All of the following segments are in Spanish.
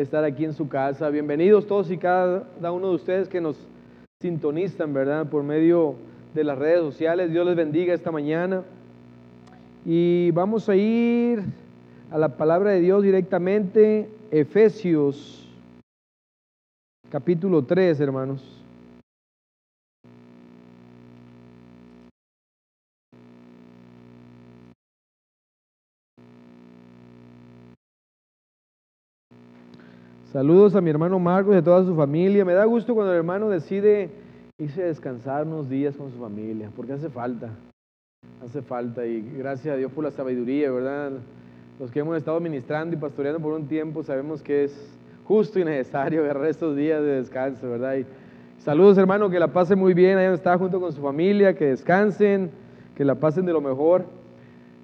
estar aquí en su casa. Bienvenidos todos y cada uno de ustedes que nos sintonizan, ¿verdad? Por medio de las redes sociales. Dios les bendiga esta mañana. Y vamos a ir a la palabra de Dios directamente, Efesios capítulo 3, hermanos. Saludos a mi hermano Marcos y a toda su familia. Me da gusto cuando el hermano decide irse a descansar unos días con su familia, porque hace falta, hace falta. Y gracias a Dios por la sabiduría, ¿verdad? Los que hemos estado ministrando y pastoreando por un tiempo sabemos que es justo y necesario agarrar estos días de descanso, ¿verdad? Y saludos hermano, que la pasen muy bien, ahí donde está junto con su familia, que descansen, que la pasen de lo mejor.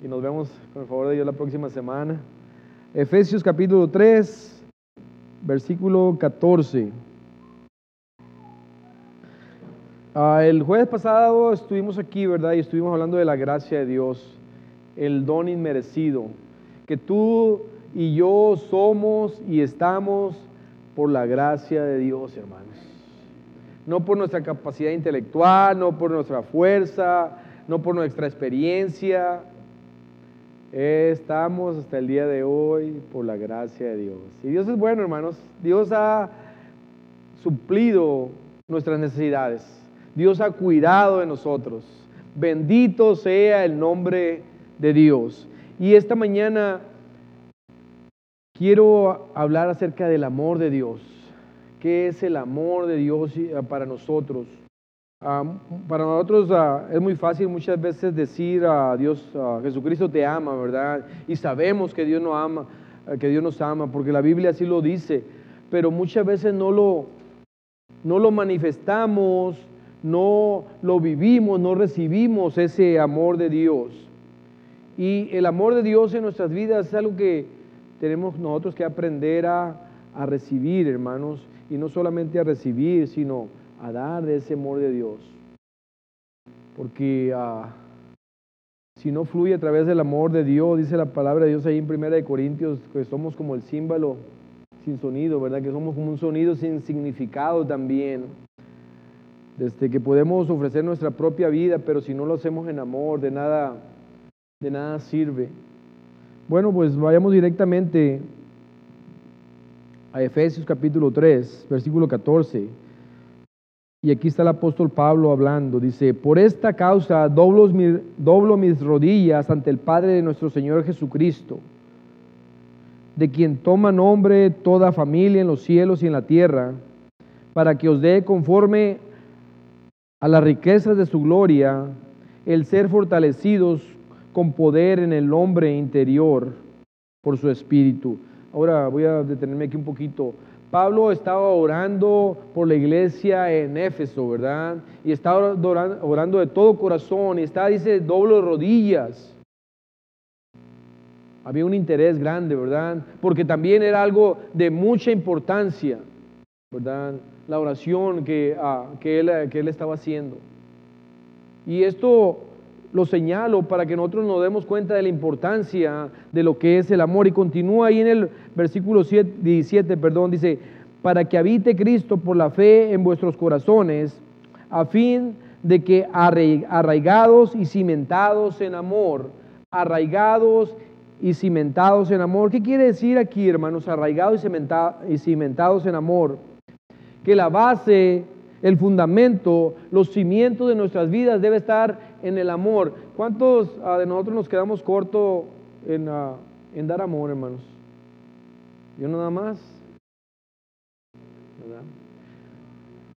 Y nos vemos con el favor de Dios la próxima semana. Efesios capítulo 3 versículo 14. Ah, el jueves pasado estuvimos aquí, ¿verdad? Y estuvimos hablando de la gracia de Dios, el don inmerecido, que tú y yo somos y estamos por la gracia de Dios, hermanos. No por nuestra capacidad intelectual, no por nuestra fuerza, no por nuestra experiencia, Estamos hasta el día de hoy por la gracia de Dios. Y Dios es bueno, hermanos. Dios ha suplido nuestras necesidades. Dios ha cuidado de nosotros. Bendito sea el nombre de Dios. Y esta mañana quiero hablar acerca del amor de Dios. ¿Qué es el amor de Dios para nosotros? Ah, para nosotros ah, es muy fácil muchas veces decir a Dios, Jesucristo te ama, ¿verdad? Y sabemos que Dios nos ama, que Dios nos ama, porque la Biblia así lo dice, pero muchas veces no lo, no lo manifestamos, no lo vivimos, no recibimos ese amor de Dios. Y el amor de Dios en nuestras vidas es algo que tenemos nosotros que aprender a, a recibir, hermanos, y no solamente a recibir, sino a dar de ese amor de Dios. Porque ah, si no fluye a través del amor de Dios, dice la palabra de Dios ahí en Primera de Corintios, que somos como el címbalo sin sonido, ¿verdad? Que somos como un sonido sin significado también. Desde que podemos ofrecer nuestra propia vida, pero si no lo hacemos en amor, de nada, de nada sirve. Bueno, pues vayamos directamente a Efesios capítulo 3, versículo 14. Y aquí está el apóstol Pablo hablando. Dice, por esta causa doblo, doblo mis rodillas ante el Padre de nuestro Señor Jesucristo, de quien toma nombre toda familia en los cielos y en la tierra, para que os dé conforme a las riquezas de su gloria el ser fortalecidos con poder en el hombre interior por su espíritu. Ahora voy a detenerme aquí un poquito. Pablo estaba orando por la iglesia en Éfeso, ¿verdad? Y estaba orando, de todo corazón y estaba, dice, doble rodillas. Había un interés grande, ¿verdad? Porque también era algo de mucha importancia, ¿verdad? La oración que, ah, que, él, que él estaba haciendo. Y esto lo señalo para que nosotros nos demos cuenta de la importancia de lo que es el amor. Y continúa ahí en el versículo 17, perdón, dice, para que habite Cristo por la fe en vuestros corazones, a fin de que arraigados y cimentados en amor, arraigados y cimentados en amor. ¿Qué quiere decir aquí, hermanos? Arraigados y cimentados en amor. Que la base, el fundamento, los cimientos de nuestras vidas debe estar en el amor. ¿Cuántos ah, de nosotros nos quedamos cortos en, ah, en dar amor, hermanos? Yo nada más.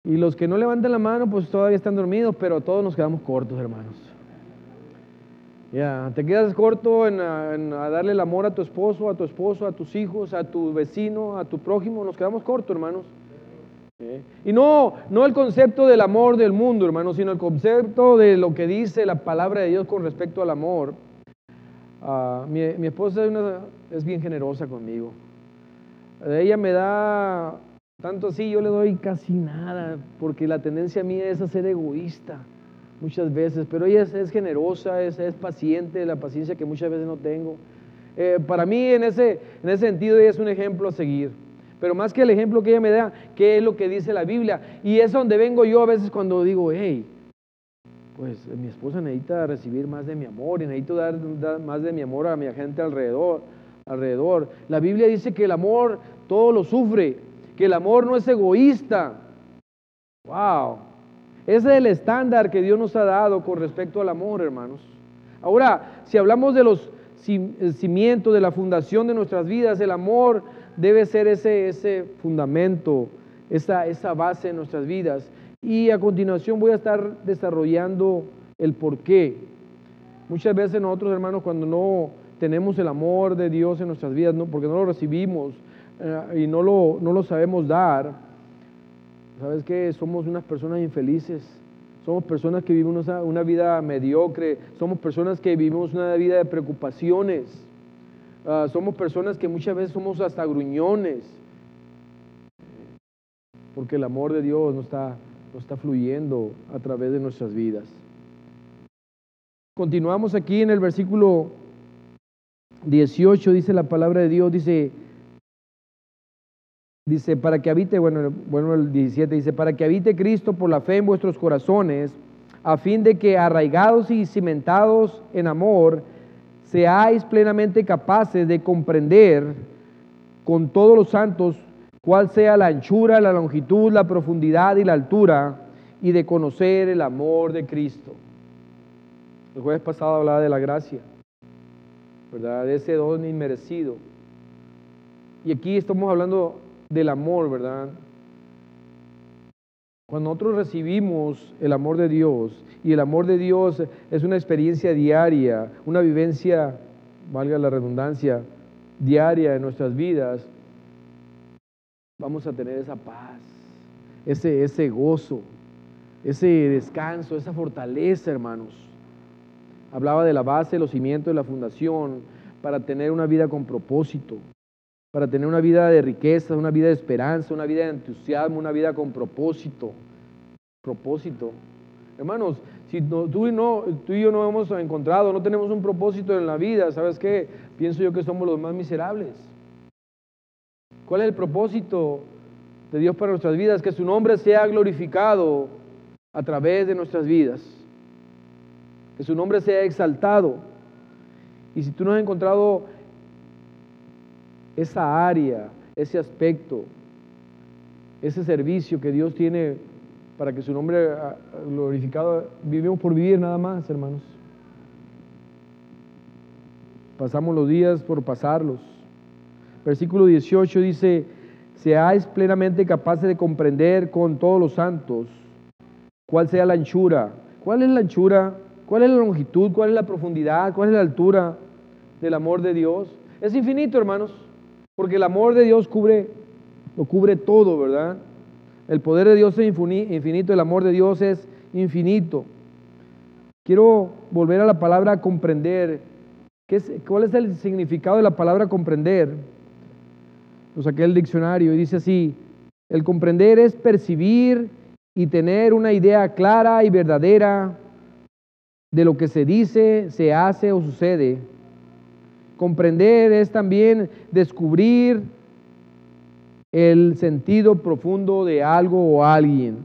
Y los que no levantan la mano, pues todavía están dormidos, pero todos nos quedamos cortos, hermanos. Ya, te quedas corto en, darle el amor a tu esposo, a tu esposo, a tus hijos, a tu vecino, a tu prójimo. Nos quedamos cortos, hermanos. Y no, no el concepto del amor del mundo, hermanos, sino el concepto de lo que dice la palabra de Dios con respecto al amor. Ah, mi, esposa es, es bien generosa conmigo. Ella me da, tanto así yo le doy casi nada, porque la tendencia mía es a ser egoísta muchas veces, pero ella es, generosa, es, es, paciente, la paciencia que muchas veces no tengo. Eh, para mí en ese, en ese sentido ella es un ejemplo a seguir. Pero más que el ejemplo que ella me da, ¿qué es lo que dice la Biblia? Y es donde vengo yo a veces cuando digo, hey, pues mi esposa necesita recibir más de mi amor y necesito dar, más de mi amor a mi gente alrededor, alrededor. La Biblia dice que el amor todo lo sufre, que el amor no es egoísta. Wow. Ese es el estándar que Dios nos ha dado con respecto al amor, hermanos. Ahora, si hablamos de los cimientos, de la fundación de nuestras vidas, el amor debe ser ese, ese fundamento, esa, esa base en nuestras vidas. Y a continuación voy a estar desarrollando el por qué. Muchas veces nosotros, hermanos, cuando no tenemos el amor de Dios en nuestras vidas, porque no lo recibimos eh, y no lo, no lo sabemos dar, ¿sabes qué? Somos unas personas infelices. Somos personas que vivimos una, una vida mediocre. Somos personas que vivimos una vida de preocupaciones. Ah, somos personas que muchas veces somos hasta gruñones. Porque el amor de Dios no está está fluyendo a través de nuestras vidas. Continuamos aquí en el versículo 18, dice la palabra de Dios, dice, dice, para que habite, bueno, bueno, el 17 dice, para que habite Cristo por la fe en vuestros corazones, a fin de que arraigados y cimentados en amor, seáis plenamente capaces de comprender con todos los santos cuál sea la anchura, la longitud, la profundidad y la altura, y de conocer el amor de Cristo. El jueves pasado hablaba de la gracia, ¿verdad? De ese don inmerecido. Y aquí estamos hablando del amor, ¿verdad? Cuando nosotros recibimos el amor de Dios, y el amor de Dios es una experiencia diaria, una vivencia, valga la redundancia, diaria en nuestras vidas, vamos a tener esa paz, ese, ese gozo, ese descanso, esa fortaleza, hermanos. Hablaba de la base, los cimientos de la fundación para tener una vida con propósito, para tener una vida de riqueza, una vida de esperanza, una vida de entusiasmo, una vida con propósito. Propósito. Hermanos, si tú, y no, tú y yo no hemos encontrado, no tenemos un propósito en la vida, ¿sabes qué? Pienso yo que somos los más miserables. ¿Cuál es el propósito de Dios para nuestras vidas? Que su nombre sea glorificado a través de nuestras vidas. Que su nombre sea exaltado. Y si tú no has encontrado esa área, ese aspecto, ese servicio que Dios tiene para que su nombre ah, glorificado, vivimos por vivir nada más, hermanos. Pasamos los días por pasarlos. Versículo 18 dice, seáis plenamente capaces de comprender con todos los santos cuál sea la anchura. ¿Cuál es la anchura? ¿Cuál es la longitud? ¿Cuál es la profundidad? ¿Cuál es la altura del amor de Dios? Es infinito, hermanos, porque el amor de Dios cubre, lo cubre todo, ¿verdad? El poder de Dios es infinito, el amor de Dios es infinito. Quiero volver a la palabra comprender. ¿Qué ¿Cuál es el significado de la palabra comprender? lo saqué el diccionario y dice así, el comprender es percibir y tener una idea clara y verdadera de lo que se dice, se hace o sucede. Comprender es también descubrir el sentido profundo de algo o alguien.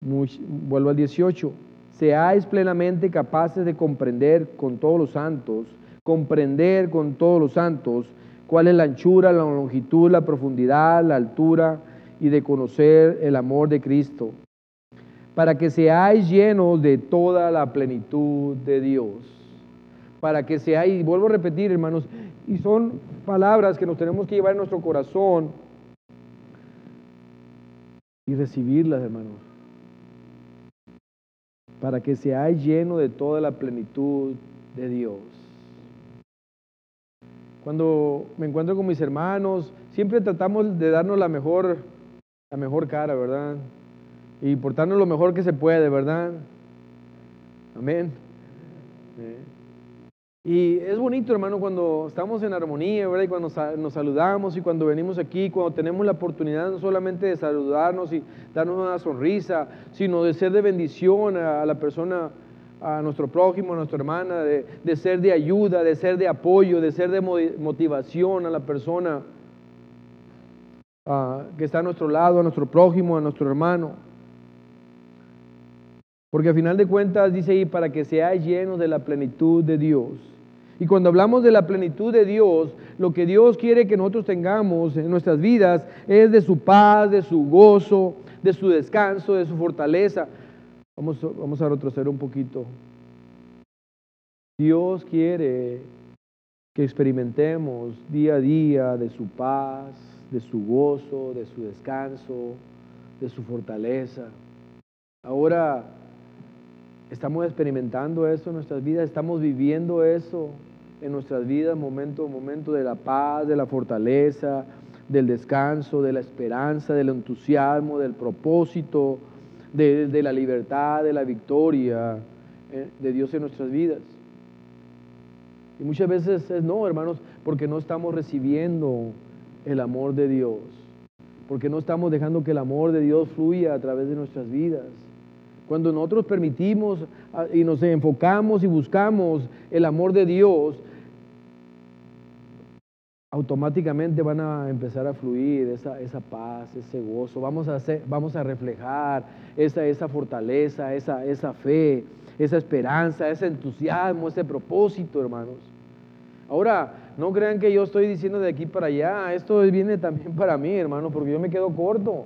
vuelvo al 18. Seáis plenamente capaces de comprender con todos los santos comprender con todos los santos cuál es la anchura, la longitud, la profundidad, la altura y de conocer el amor de Cristo, para que seáis llenos de toda la plenitud de Dios. Para que seáis, vuelvo a repetir hermanos, y son palabras que nos tenemos que llevar en nuestro corazón y recibirlas, hermanos. Para que seáis llenos de toda la plenitud de Dios. Cuando me encuentro con mis hermanos, siempre tratamos de darnos la mejor, la mejor cara, ¿verdad? Y portarnos lo mejor que se puede, ¿verdad? Amén. Y es bonito, hermano, cuando estamos en armonía, ¿verdad? Y cuando nos saludamos y cuando venimos aquí, cuando tenemos la oportunidad no solamente de saludarnos y darnos una sonrisa, sino de ser de bendición a la persona a nuestro prójimo, a nuestra hermana, de, ser de ayuda, de ser de apoyo, de ser de motivación a la persona ah, que está a nuestro lado, a nuestro prójimo, a nuestro hermano. Porque al final de cuentas dice ahí, para que sea lleno de la plenitud de Dios. Y cuando hablamos de la plenitud de Dios, lo que Dios quiere que nosotros tengamos en nuestras vidas es de su paz, de su gozo, de su descanso, de su fortaleza. Vamos, a retroceder un poquito. Dios quiere que experimentemos día a día de su paz, de su gozo, de su descanso, de su fortaleza. Ahora estamos experimentando eso en nuestras vidas, estamos viviendo eso en nuestras vidas, momento a momento, de la paz, de la fortaleza, del descanso, de la esperanza, del entusiasmo, del propósito, de, la libertad, de la victoria eh, de Dios en nuestras vidas. Y muchas veces es no, hermanos, porque no estamos recibiendo el amor de Dios, porque no estamos dejando que el amor de Dios fluya a través de nuestras vidas. Cuando nosotros permitimos ah, y nos enfocamos y buscamos el amor de Dios, automáticamente van a empezar a fluir esa, esa paz, ese gozo. Vamos a, hacer, vamos a reflejar esa, esa fortaleza, esa, esa fe, esa esperanza, ese entusiasmo, ese propósito, hermanos. Ahora, no crean que yo estoy diciendo de aquí para allá, esto viene también para mí, hermano, porque yo me quedo corto.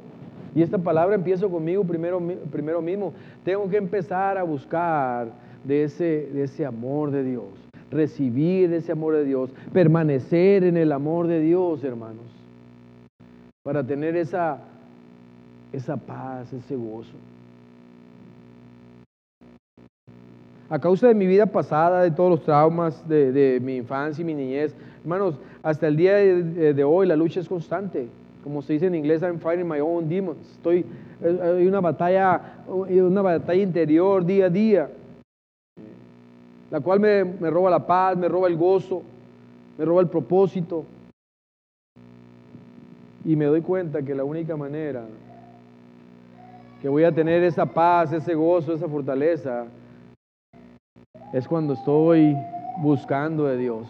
Y esta palabra empiezo conmigo primero, primero mismo. Tengo que empezar a buscar de ese, de ese amor de Dios recibir ese amor de Dios, permanecer en el amor de Dios, hermanos, para tener esa, esa paz, ese gozo. A causa de mi vida pasada, de todos los traumas de, mi infancia y mi niñez, hermanos, hasta el día de, de hoy la lucha es constante. Como se dice en inglés, I'm fighting my own demons. Estoy, hay una batalla, una batalla interior día a día la cual me, roba la paz, me roba el gozo, me roba el propósito. Y me doy cuenta que la única manera que voy a tener esa paz, ese gozo, esa fortaleza, es cuando estoy buscando de Dios.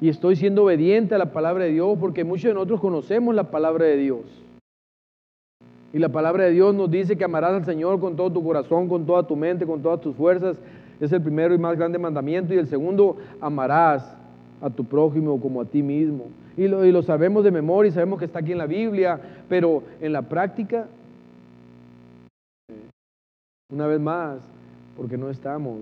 Y estoy siendo obediente a la palabra de Dios, porque muchos de nosotros conocemos la palabra de Dios. Y la palabra de Dios nos dice que amarás al Señor con todo tu corazón, con toda tu mente, con todas tus fuerzas, es el primero y más grande mandamiento. Y el segundo, amarás a tu prójimo como a ti mismo. Y lo, y lo sabemos de memoria y sabemos que está aquí en la Biblia, pero en la práctica, una vez más, porque no estamos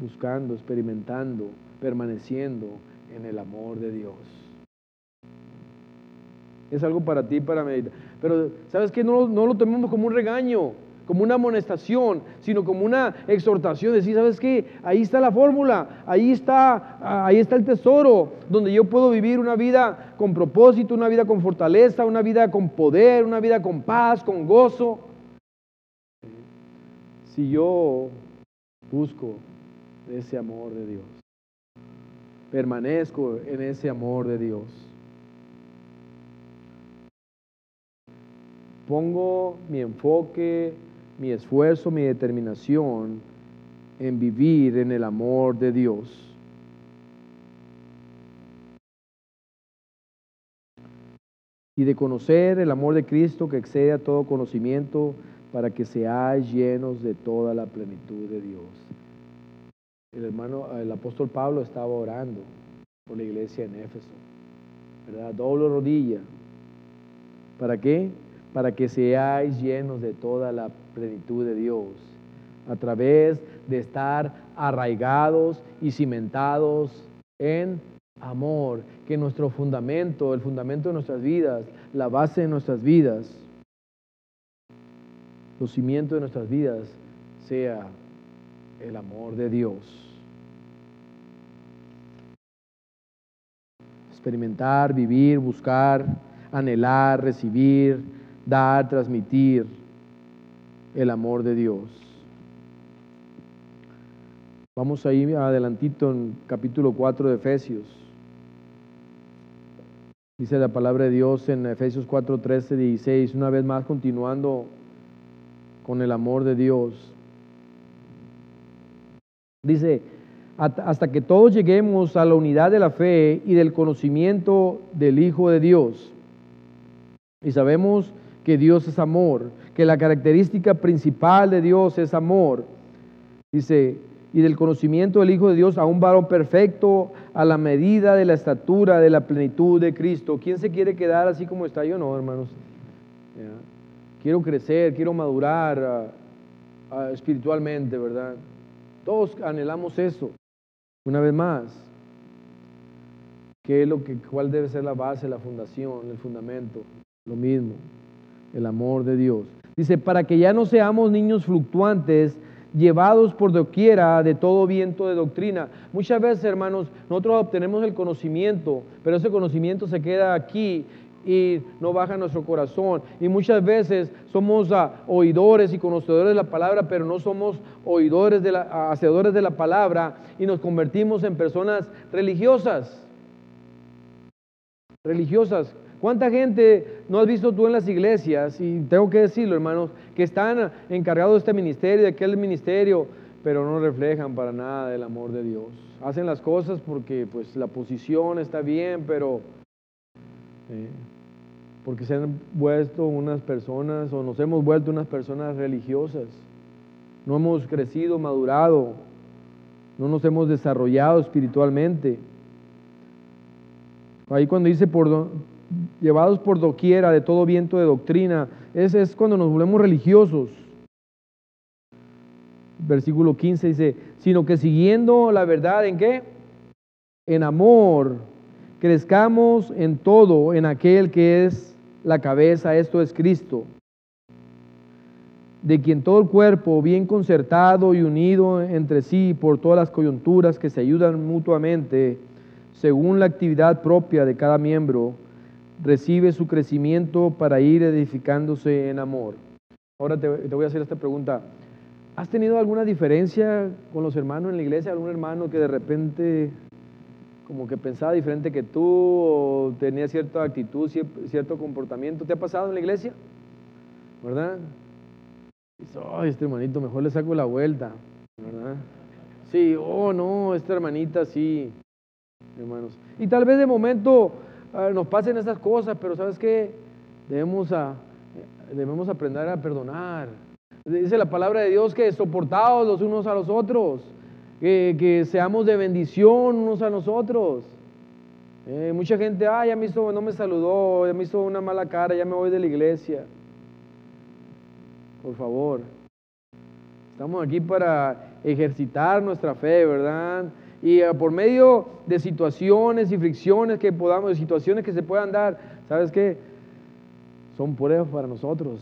buscando, experimentando, permaneciendo en el amor de Dios. Es algo para ti, para meditar. Pero, ¿sabes qué? No, no lo tomemos como un regaño como una amonestación, sino como una exhortación, decir, ¿sabes qué? Ahí está la fórmula, ahí está, ahí está el tesoro, donde yo puedo vivir una vida con propósito, una vida con fortaleza, una vida con poder, una vida con paz, con gozo. Si yo busco ese amor de Dios, permanezco en ese amor de Dios. Pongo mi enfoque mi esfuerzo, mi determinación en vivir en el amor de Dios. Y de conocer el amor de Cristo que excede a todo conocimiento para que seáis llenos de toda la plenitud de Dios. El hermano, el apóstol Pablo estaba orando por la iglesia en Éfeso, ¿verdad? Doble rodilla. ¿Para qué? Para que seáis llenos de toda la plenitud de Dios, a través de estar arraigados y cimentados en amor, que nuestro fundamento, el fundamento de nuestras vidas, la base de nuestras vidas, los cimientos de nuestras vidas, sea el amor de Dios. Experimentar, vivir, buscar, anhelar, recibir, dar, transmitir el amor de Dios. Vamos a ir adelantito en capítulo 4 de Efesios. Dice la palabra de Dios en Efesios 4, 13, 16, una vez más continuando con el amor de Dios. Dice, hasta que todos lleguemos a la unidad de la fe y del conocimiento del Hijo de Dios. Y sabemos que Dios es amor, que la característica principal de Dios es amor. Dice, y del conocimiento del Hijo de Dios a un varón perfecto a la medida de la estatura de la plenitud de Cristo. ¿Quién se quiere quedar así como está? Yo no, hermanos. Quiero crecer, quiero madurar ah, ah, espiritualmente, ¿verdad? Todos anhelamos eso. Una vez más, ¿qué es lo que, ¿cuál debe ser la base, la fundación, el fundamento? Lo mismo, el amor de Dios. Dice, para que ya no seamos niños fluctuantes, llevados por doquiera de todo viento de doctrina. Muchas veces, hermanos, nosotros obtenemos el conocimiento, pero ese conocimiento se queda aquí y no baja nuestro corazón. Y muchas veces somos ah, oidores y conocedores de la palabra, pero no somos oidores de la, hacedores de la palabra y nos convertimos en personas religiosas. Religiosas. ¿Cuánta gente no has visto tú en las iglesias? Y tengo que decirlo, hermanos, que están encargados de este ministerio, de aquel ministerio, pero no reflejan para nada el amor de Dios. Hacen las cosas porque pues la posición está bien, pero eh, porque se han vuelto unas personas o nos hemos vuelto unas personas religiosas. No hemos crecido, madurado, no nos hemos desarrollado espiritualmente. Ahí cuando dice por llevados por doquiera de todo viento de doctrina, ese es cuando nos volvemos religiosos. Versículo 15 dice, sino que siguiendo la verdad en qué? En amor, crezcamos en todo en aquel que es la cabeza, esto es Cristo, de quien todo el cuerpo, bien concertado y unido entre sí por todas las coyunturas que se ayudan mutuamente, según la actividad propia de cada miembro, recibe su crecimiento para ir edificándose en amor. Ahora te, voy a hacer esta pregunta. ¿Has tenido alguna diferencia con los hermanos en la iglesia? ¿Algún hermano que de repente como que pensaba diferente que tú o tenía cierta actitud, cierto comportamiento. ¿Te ha pasado en la iglesia? ¿Verdad? Dice, ay, este hermanito, mejor le saco la vuelta. ¿Verdad? Sí, oh, no, esta hermanita sí, hermanos. Y tal vez de momento nos pasen esas cosas, pero ¿sabes qué? Debemos, debemos aprender a perdonar. Dice la palabra de Dios que soportados los unos a los otros que, seamos de bendición unos a nosotros. Eh, mucha gente, ah, ya me hizo, no me saludó, ya me hizo una mala cara, ya me voy de la iglesia. Por favor, estamos aquí para ejercitar nuestra fe, ¿verdad? Y eh, por medio de situaciones y fricciones que podamos, de situaciones que se puedan dar, ¿sabes qué? Son pruebas para nosotros,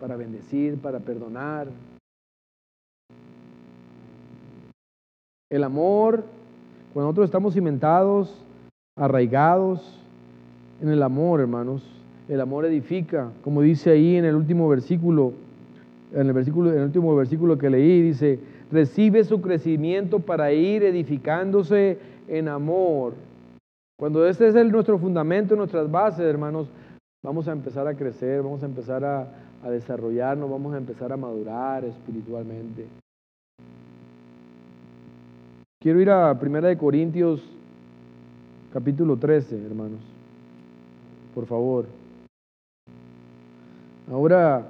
para bendecir, para perdonar, El amor, cuando nosotros estamos cimentados, arraigados en el amor, hermanos, el amor edifica, como dice ahí en el último versículo, en el versículo, en el último versículo que leí, dice, recibe su crecimiento para ir edificándose en amor. Cuando este es nuestro fundamento, nuestras bases, hermanos, vamos a empezar a crecer, vamos a empezar a, desarrollarnos, vamos a empezar a madurar espiritualmente. Quiero ir a Primera de Corintios capítulo 13, hermanos. Por favor. Ahora,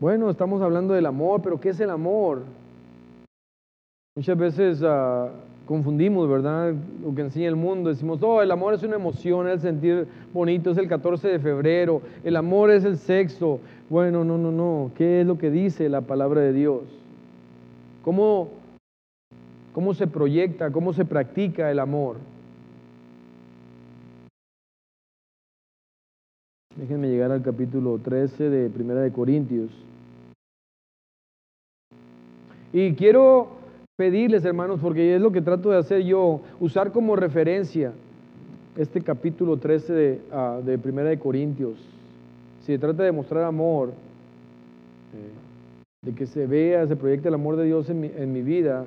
bueno, estamos hablando del amor, pero ¿qué es el amor? Muchas veces ah, confundimos, ¿verdad? Lo que enseña el mundo. Decimos, oh, el amor es una emoción, el sentir bonito, es el 14 de febrero, el amor es el sexo. Bueno, no, no, no. ¿Qué es lo que dice la palabra de Dios? ¿Cómo cómo se proyecta, cómo se practica el amor. Déjenme llegar al capítulo 13 de Primera de Corintios. Y quiero pedirles, hermanos, porque es lo que trato de hacer yo, usar como referencia este capítulo 13 de, ah, de Primera de Corintios. Si se trata de mostrar amor, eh, de que se vea, se proyecte el amor de Dios en mi, en mi vida,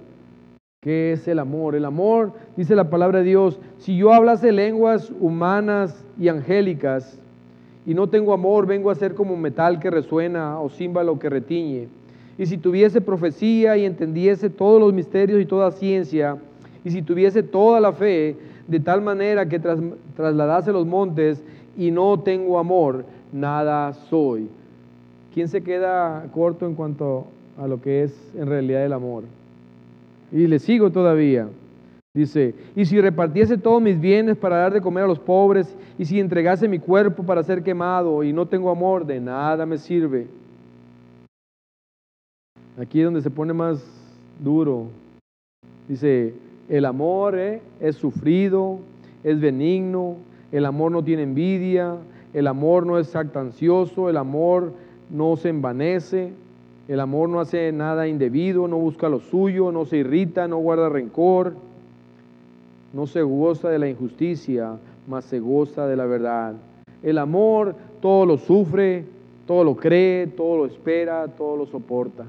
¿Qué es el amor? El amor, dice la palabra de Dios, si yo hablase lenguas humanas y angélicas y no tengo amor, vengo a ser como metal que resuena o címbalo que retiñe. Y si tuviese profecía y entendiese todos los misterios y toda ciencia, y si tuviese toda la fe, de tal manera que trasladase los montes y no tengo amor, nada soy. ¿Quién se queda corto en cuanto a lo que es en realidad el amor? Y le sigo todavía. Dice, y si repartiese todos mis bienes para dar de comer a los pobres, y si entregase mi cuerpo para ser quemado y no tengo amor, de nada me sirve. Aquí es donde se pone más duro. Dice, el amor eh, es sufrido, es benigno, el amor no tiene envidia, el amor no es actancioso, el amor no se envanece, el amor no hace nada indebido, no busca lo suyo, no se irrita, no guarda rencor, no se goza de la injusticia, mas se goza de la verdad. El amor todo lo sufre, todo lo cree, todo lo espera, todo lo soporta.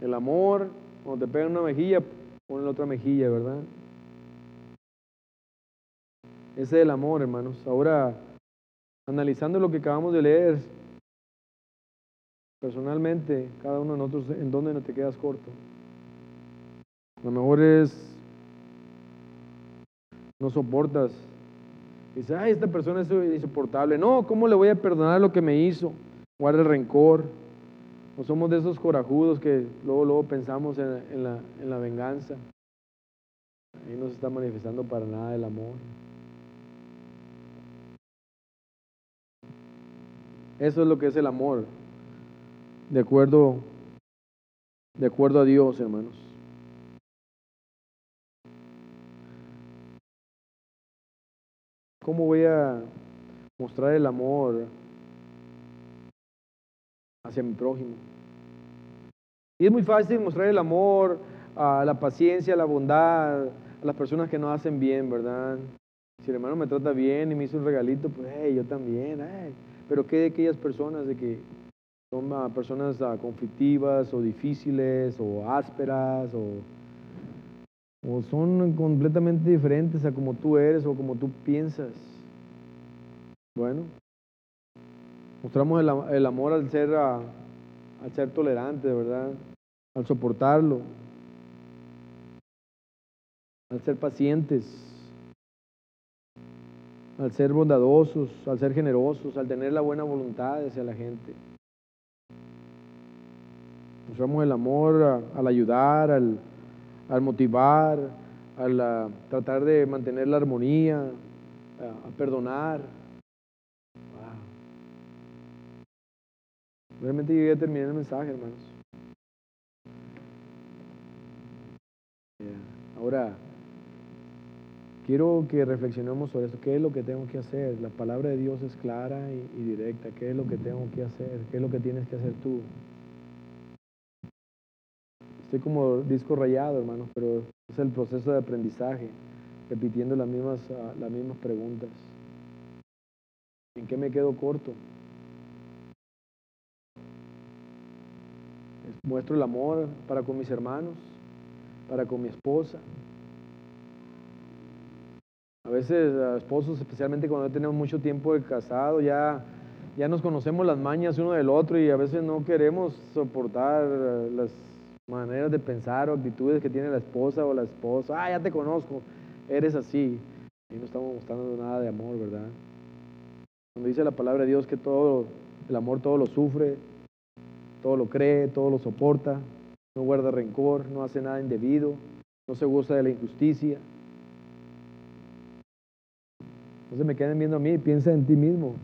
El amor, cuando te pegan una mejilla, pon la otra mejilla, ¿verdad? Ese es el amor, hermanos. Ahora, analizando lo que acabamos de leer, personalmente, cada uno de nosotros, ¿en dónde no te quedas corto? Lo mejor es, no soportas. Dices, ay, esta persona es insoportable. No, ¿cómo le voy a perdonar lo que me hizo? Guarda el rencor. No somos de esos corajudos que luego, luego pensamos en, la, en la venganza. Ahí no se está manifestando para nada el amor. Eso es lo que es el amor, de acuerdo, de acuerdo a Dios, hermanos. ¿Cómo voy a mostrar el amor hacia mi prójimo? Y es muy fácil mostrar el amor, a la paciencia, la bondad, a las personas que nos hacen bien, ¿verdad? Si el hermano me trata bien y me hizo un regalito, pues hey, yo también. Hey. Pero ¿qué de aquellas personas de que son ah, personas ah, conflictivas o difíciles o ásperas o, o, son completamente diferentes a como tú eres o como tú piensas? Bueno, mostramos el, amor al ser, al ser tolerante, ¿verdad? Al soportarlo, al ser pacientes al ser bondadosos, al ser generosos, al tener la buena voluntad hacia la gente. Mostramos el amor al ayudar, al, motivar, al tratar de mantener la armonía, a, perdonar. Realmente llegué a terminar el mensaje, hermanos. Ahora, Quiero que reflexionemos sobre esto. ¿Qué es lo que tengo que hacer? La palabra de Dios es clara y, directa. ¿Qué es lo que tengo que hacer? ¿Qué es lo que tienes que hacer tú? Estoy como disco rayado, hermano, pero es el proceso de aprendizaje, repitiendo las mismas, ah, las mismas preguntas. ¿En qué me quedo corto? Muestro el amor para con mis hermanos, para con mi esposa, a veces, esposos, especialmente cuando ya tenemos mucho tiempo de casado, ya, ya nos conocemos las mañas uno del otro y a veces no queremos soportar las maneras de pensar o actitudes que tiene la esposa o la esposa. Ah, ya te conozco, eres así. Y no estamos mostrando nada de amor, ¿verdad? Cuando dice la palabra de Dios que todo, el amor todo lo sufre, todo lo cree, todo lo soporta, no guarda rencor, no hace nada indebido, no se gusta de la injusticia. No se me queden viendo a mí, piensa en ti mismo.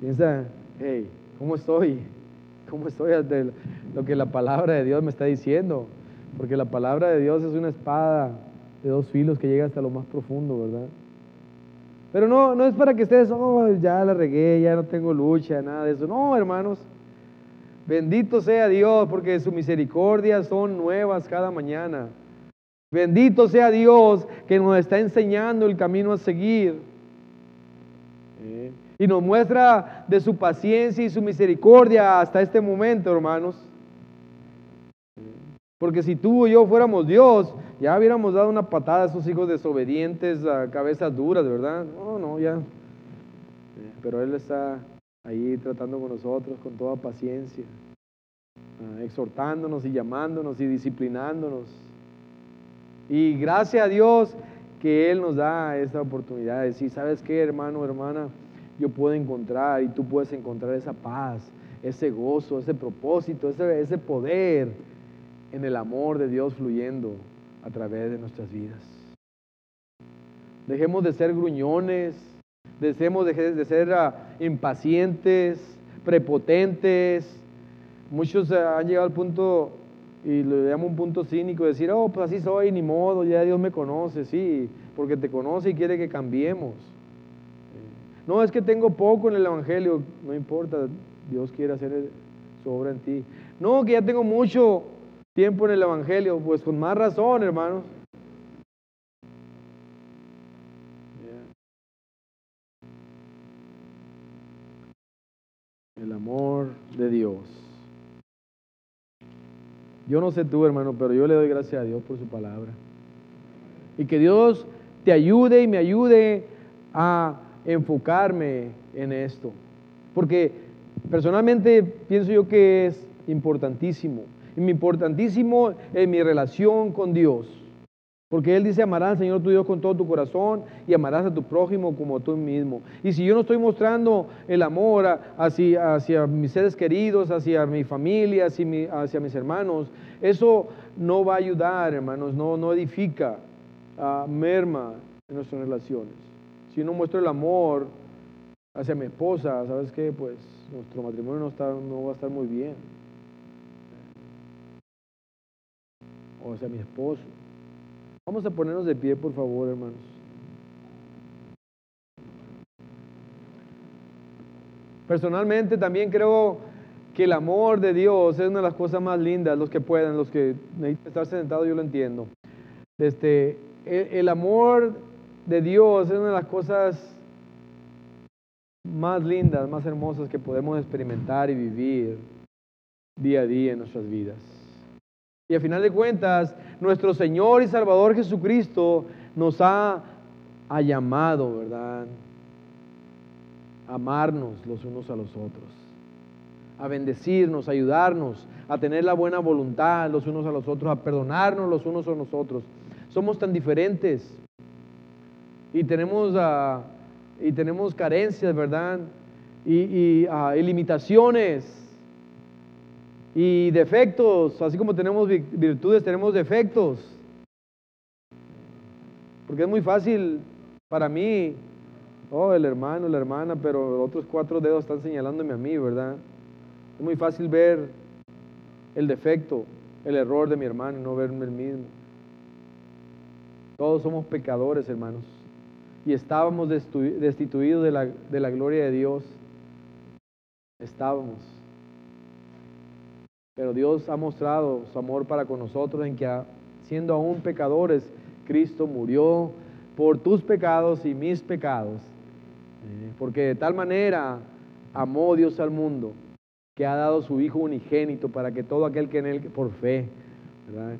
Piensa, hey, ¿cómo estoy? ¿Cómo estoy ante lo que la palabra de Dios me está diciendo? Porque la palabra de Dios es una espada de dos filos que llega hasta lo más profundo, ¿verdad? Pero no, no es para que estés, oh, ya la regué, ya no tengo lucha, nada de eso. No, hermanos. Bendito sea Dios, porque su misericordia son nuevas cada mañana. Bendito sea Dios que nos está enseñando el camino a seguir. Y nos muestra de su paciencia y su misericordia hasta este momento, hermanos. Porque si tú y yo fuéramos Dios, ya hubiéramos dado una patada a esos hijos desobedientes, a cabezas duras, ¿verdad? No, no, ya. Pero Él está ahí tratando con nosotros con toda paciencia, ah, exhortándonos y llamándonos y disciplinándonos. Y gracias a Dios que Él nos da esta oportunidad de decir, ¿sabes qué, hermano, hermana? Yo puedo encontrar y tú puedes encontrar esa paz, ese gozo, ese propósito, ese, ese poder en el amor de Dios fluyendo a través de nuestras vidas. Dejemos de ser gruñones, dejemos de, ser ah, impacientes, prepotentes. Muchos ah, han llegado al punto, y lo llamo un punto cínico, de decir, oh, pues así soy, ni modo, ya Dios me conoce, sí, porque te conoce y quiere que cambiemos. No, es que tengo poco en el Evangelio, no importa, Dios quiere hacer su obra en ti. No, que ya tengo mucho tiempo en el Evangelio, pues con más razón, hermanos. El amor de Dios. Yo no sé tú, hermano, pero yo le doy gracias a Dios por su palabra. Y que Dios te ayude y me ayude a enfocarme en esto. Porque personalmente pienso yo que es importantísimo. Importantísimo en mi relación con Dios. Porque Él dice, amarás al Señor tu Dios con todo tu corazón y amarás a tu prójimo como tú mismo. Y si yo no estoy mostrando el amor hacia, hacia mis seres queridos, hacia mi familia, hacia, mis hermanos, eso no va a ayudar, hermanos, no, no edifica, uh, merma en nuestras relaciones. Si no muestro el amor hacia mi esposa, ¿sabes qué? Pues nuestro matrimonio no, está, no va a estar muy bien. O hacia mi esposo. Vamos a ponernos de pie, por favor, hermanos. Personalmente también creo que el amor de Dios es una de las cosas más lindas, los que puedan, los que necesitan estar sentados, yo lo entiendo. Este, el, amor de Dios es una de las cosas más lindas, más hermosas que podemos experimentar y vivir día a día en nuestras vidas. Y a final de cuentas, nuestro Señor y Salvador Jesucristo nos ha, llamado, ¿verdad? A amarnos los unos a los otros, a bendecirnos, a ayudarnos, a tener la buena voluntad los unos a los otros, a perdonarnos los unos a los otros. Somos tan diferentes y tenemos, uh, y tenemos carencias, ¿verdad? Y, y uh, limitaciones y defectos, así como tenemos virtudes, tenemos defectos. Porque es muy fácil para mí, oh, el hermano, la hermana, pero otros cuatro dedos están señalándome a mí, ¿verdad? Es muy fácil ver el defecto, el error de mi hermano y no verme el mismo. Todos somos pecadores, hermanos. Y estábamos destituidos de la, de la gloria de Dios. Estábamos. Pero Dios ha mostrado su amor para con nosotros en que siendo aún pecadores, Cristo murió por tus pecados y mis pecados. Eh, porque de tal manera amó Dios al mundo que ha dado su Hijo unigénito para que todo aquel que en él, por fe,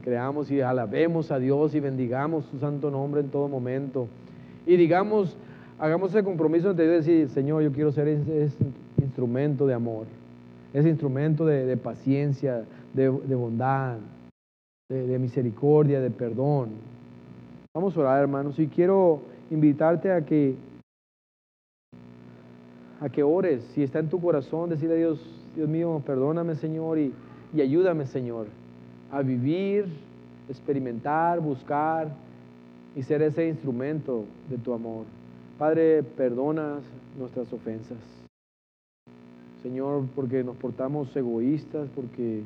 creamos y alabemos a Dios y bendigamos su santo nombre en todo momento. Y digamos, hagamos el compromiso entre Dios decir, Señor, yo quiero ser ese instrumento de amor ese instrumento de, paciencia, de, bondad, de, misericordia, de perdón. Vamos a orar, hermanos, y quiero invitarte a que a que ores, si está en tu corazón, decirle a Dios, Dios mío, perdóname, Señor, y, y ayúdame, Señor, a vivir, experimentar, buscar y ser ese instrumento de tu amor. Padre, perdona nuestras ofensas. Señor, porque nos portamos egoístas, porque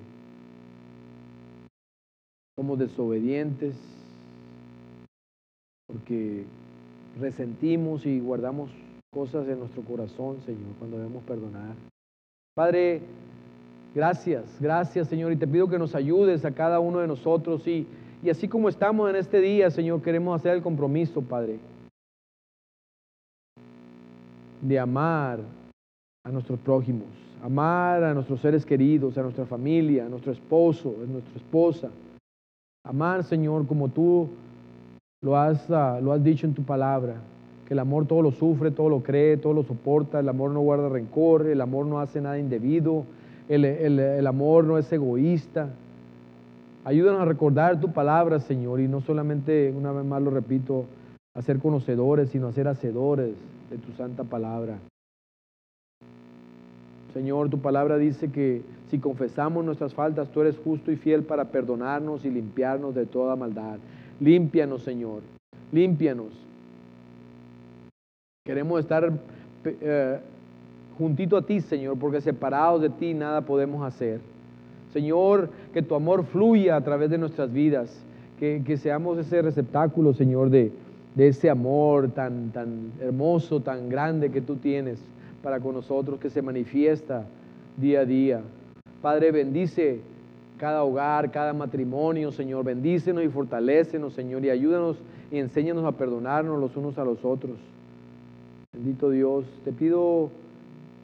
somos desobedientes, porque resentimos y guardamos cosas en nuestro corazón, Señor, cuando debemos perdonar. Padre, gracias, gracias, Señor, y te pido que nos ayudes a cada uno de nosotros y, y así como estamos en este día, Señor, queremos hacer el compromiso, Padre, de amar a nuestros prójimos, amar a nuestros seres queridos, a nuestra familia, a nuestro esposo, a nuestra esposa. Amar, Señor, como tú lo has, ah, lo has dicho en tu palabra, que el amor todo lo sufre, todo lo cree, todo lo soporta, el amor no guarda rencor, el amor no hace nada indebido, el, el amor no es egoísta. Ayúdanos a recordar tu palabra, Señor, y no solamente, una vez más lo repito, a ser conocedores, sino a ser hacedores de tu santa palabra. Señor, tu palabra dice que si confesamos nuestras faltas, tú eres justo y fiel para perdonarnos y limpiarnos de toda maldad. Límpianos, Señor, límpianos. Queremos estar eh, juntito a ti, Señor, porque separados de ti nada podemos hacer. Señor, que tu amor fluya a través de nuestras vidas, que, que seamos ese receptáculo, Señor, de, de ese amor tan, tan hermoso, tan grande que tú tienes para con nosotros, que se manifiesta día a día. Padre, bendice cada hogar, cada matrimonio, Señor. Bendícenos y fortalécenos, Señor, y ayúdanos y enséñanos a perdonarnos los unos a los otros. Bendito Dios, te pido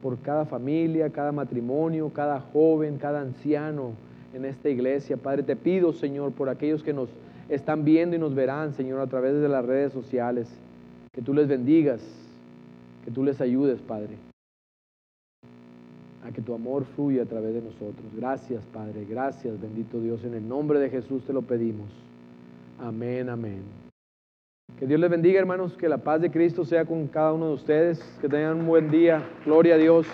por cada familia, cada matrimonio, cada joven, cada anciano en esta iglesia. Padre, te pido, Señor, por aquellos que nos están viendo y nos verán, Señor, a través de las redes sociales. Que tú les bendigas, que tú les ayudes, Padre, a que tu amor fluya a través de nosotros. Gracias, Padre, gracias, bendito Dios. En el nombre de Jesús te lo pedimos. Amén, amén. Que Dios les bendiga, hermanos, que la paz de Cristo sea con cada uno de ustedes, que tengan un buen día. Gloria a Dios,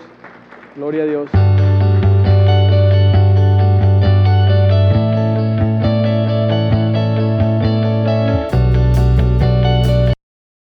gloria a Dios.